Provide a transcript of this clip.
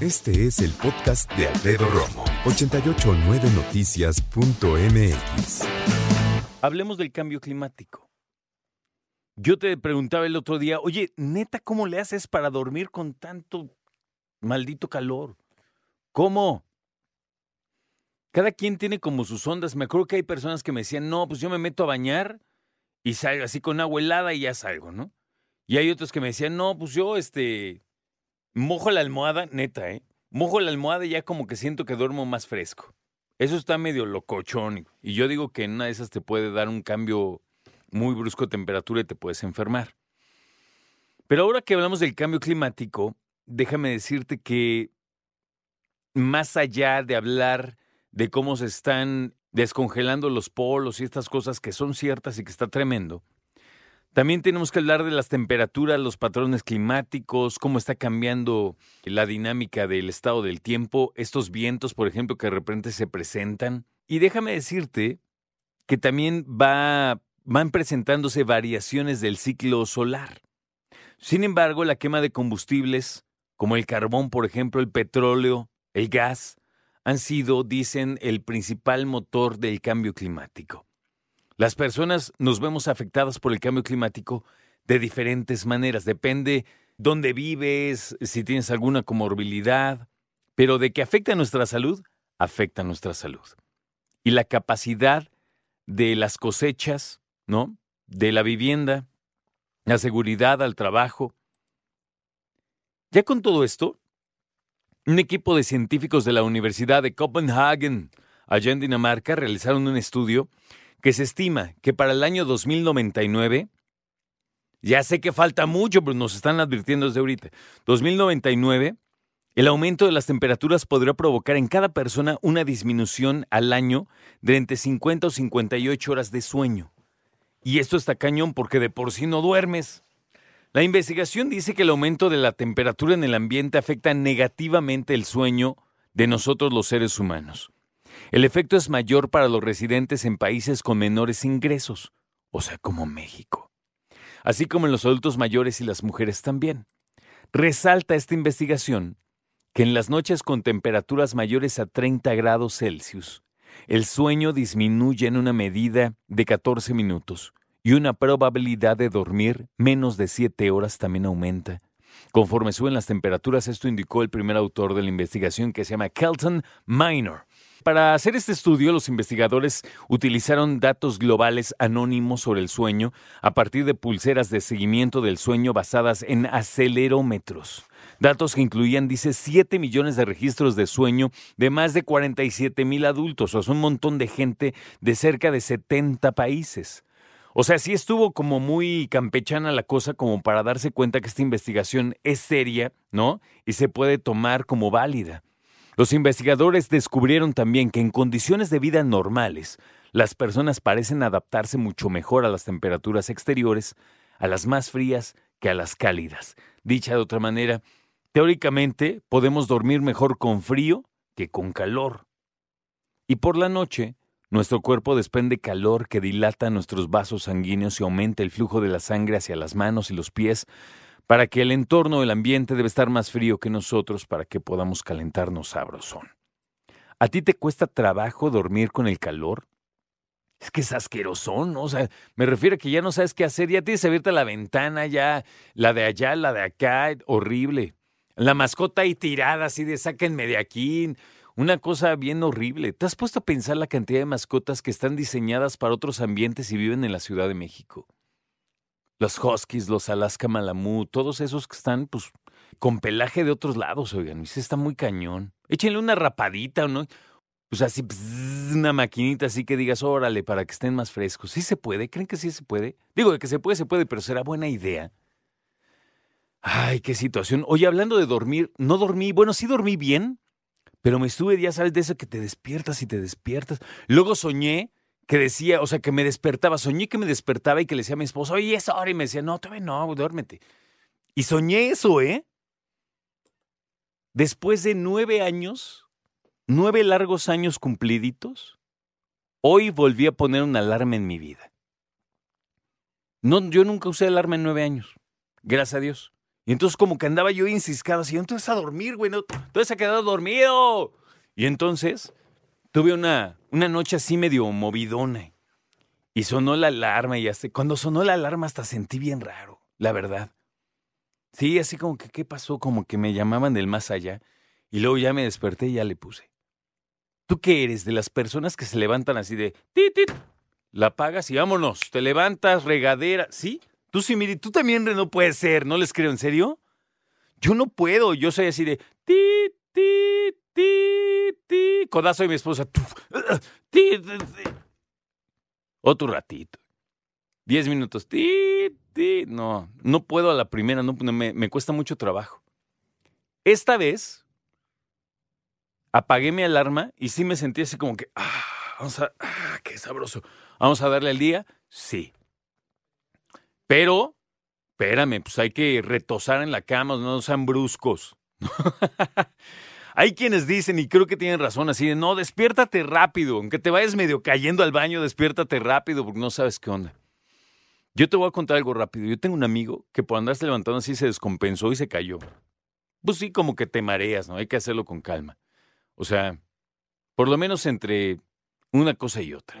Este es el podcast de Alfredo Romo. 889noticias.mx. Hablemos del cambio climático. Yo te preguntaba el otro día, oye, neta, ¿cómo le haces para dormir con tanto maldito calor? ¿Cómo? Cada quien tiene como sus ondas. Me acuerdo que hay personas que me decían, no, pues yo me meto a bañar y salgo así con agua helada y ya salgo, ¿no? Y hay otros que me decían, no, pues yo, este, mojo la almohada, neta, ¿eh? Mojo la almohada y ya como que siento que duermo más fresco. Eso está medio locochón. Y yo digo que en una de esas te puede dar un cambio muy brusco de temperatura y te puedes enfermar. Pero ahora que hablamos del cambio climático, déjame decirte que más allá de hablar de cómo se están descongelando los polos y estas cosas que son ciertas y que está tremendo, también tenemos que hablar de las temperaturas, los patrones climáticos, cómo está cambiando la dinámica del estado del tiempo, estos vientos, por ejemplo, que de repente se presentan. Y déjame decirte que también va, van presentándose variaciones del ciclo solar. Sin embargo, la quema de combustibles, como el carbón, por ejemplo, el petróleo, el gas, han sido, dicen, el principal motor del cambio climático. Las personas nos vemos afectadas por el cambio climático de diferentes maneras. Depende dónde vives, si tienes alguna comorbilidad, pero de que afecta a nuestra salud, afecta a nuestra salud. Y la capacidad de las cosechas, ¿no? De la vivienda, la seguridad al trabajo. Ya con todo esto, un equipo de científicos de la Universidad de Copenhagen, allá en Dinamarca, realizaron un estudio que se estima que para el año 2099, ya sé que falta mucho, pero nos están advirtiendo desde ahorita, 2099, el aumento de las temperaturas podría provocar en cada persona una disminución al año de entre 50 o 58 horas de sueño. Y esto está cañón porque de por sí no duermes. La investigación dice que el aumento de la temperatura en el ambiente afecta negativamente el sueño de nosotros los seres humanos. El efecto es mayor para los residentes en países con menores ingresos, o sea, como México, así como en los adultos mayores y las mujeres también. Resalta esta investigación que en las noches con temperaturas mayores a 30 grados Celsius, el sueño disminuye en una medida de 14 minutos y una probabilidad de dormir menos de 7 horas también aumenta. Conforme suben las temperaturas, esto indicó el primer autor de la investigación que se llama Kelton Minor. Para hacer este estudio, los investigadores utilizaron datos globales anónimos sobre el sueño a partir de pulseras de seguimiento del sueño basadas en acelerómetros. Datos que incluían, dice, 7 millones de registros de sueño de más de 47 mil adultos, o sea, un montón de gente de cerca de 70 países. O sea, sí estuvo como muy campechana la cosa como para darse cuenta que esta investigación es seria, ¿no? Y se puede tomar como válida. Los investigadores descubrieron también que en condiciones de vida normales, las personas parecen adaptarse mucho mejor a las temperaturas exteriores, a las más frías que a las cálidas. Dicha de otra manera, teóricamente podemos dormir mejor con frío que con calor. Y por la noche, nuestro cuerpo desprende calor que dilata nuestros vasos sanguíneos y aumenta el flujo de la sangre hacia las manos y los pies, para que el entorno del ambiente debe estar más frío que nosotros para que podamos calentarnos sabrosón. ¿A ti te cuesta trabajo dormir con el calor? Es que es asqueroso, ¿no? O sea, me refiero a que ya no sabes qué hacer, ya tienes abierta la ventana, ya la de allá, la de acá, horrible. La mascota ahí tirada, así de sáquenme de aquí. Una cosa bien horrible. ¿Te has puesto a pensar la cantidad de mascotas que están diseñadas para otros ambientes y viven en la Ciudad de México? Los huskies, los Alaska Malamut, todos esos que están, pues, con pelaje de otros lados, oigan, ese está muy cañón. Échenle una rapadita, ¿no? Pues así, una maquinita así que digas, órale, para que estén más frescos. ¿Sí se puede? ¿Creen que sí se puede? Digo, de que se puede, se puede, pero será buena idea. Ay, qué situación. Oye, hablando de dormir, no dormí, bueno, sí dormí bien, pero me estuve, ya sabes, de eso que te despiertas y te despiertas. Luego soñé que decía, o sea, que me despertaba, soñé que me despertaba y que le decía a mi esposo, oye, es hora, y me decía, no, todavía no, duérmete. Y soñé eso, ¿eh? Después de nueve años, nueve largos años cumpliditos, hoy volví a poner una alarma en mi vida. No, yo nunca usé alarma en nueve años, gracias a Dios. Y entonces como que andaba yo inciscado así, entonces a dormir, güey, no, entonces ha quedado dormido. Y entonces tuve una, una noche así medio movidona. Y sonó la alarma y hasta, cuando sonó la alarma hasta sentí bien raro, la verdad. Sí, así como que, ¿qué pasó? Como que me llamaban del más allá. Y luego ya me desperté y ya le puse. ¿Tú qué eres? De las personas que se levantan así de, tit, tit, la apagas y vámonos, te levantas, regadera, ¿sí? Tú sí, mire, tú también no puedes ser, no les creo, ¿en serio? Yo no puedo, yo soy así de ti, ti, ti, ti, codazo de mi esposa. Ti, Otro ratito. Diez minutos. Ti, ti. No, no puedo a la primera, no, me, me cuesta mucho trabajo. Esta vez apagué mi alarma y sí me sentí así como que, ah, vamos a, ah, qué sabroso. Vamos a darle el día. Sí, pero, espérame, pues hay que retosar en la cama, no sean bruscos. hay quienes dicen, y creo que tienen razón, así de, no, despiértate rápido, aunque te vayas medio cayendo al baño, despiértate rápido, porque no sabes qué onda. Yo te voy a contar algo rápido. Yo tengo un amigo que por andarse levantando así se descompensó y se cayó. Pues sí, como que te mareas, ¿no? Hay que hacerlo con calma. O sea, por lo menos entre una cosa y otra.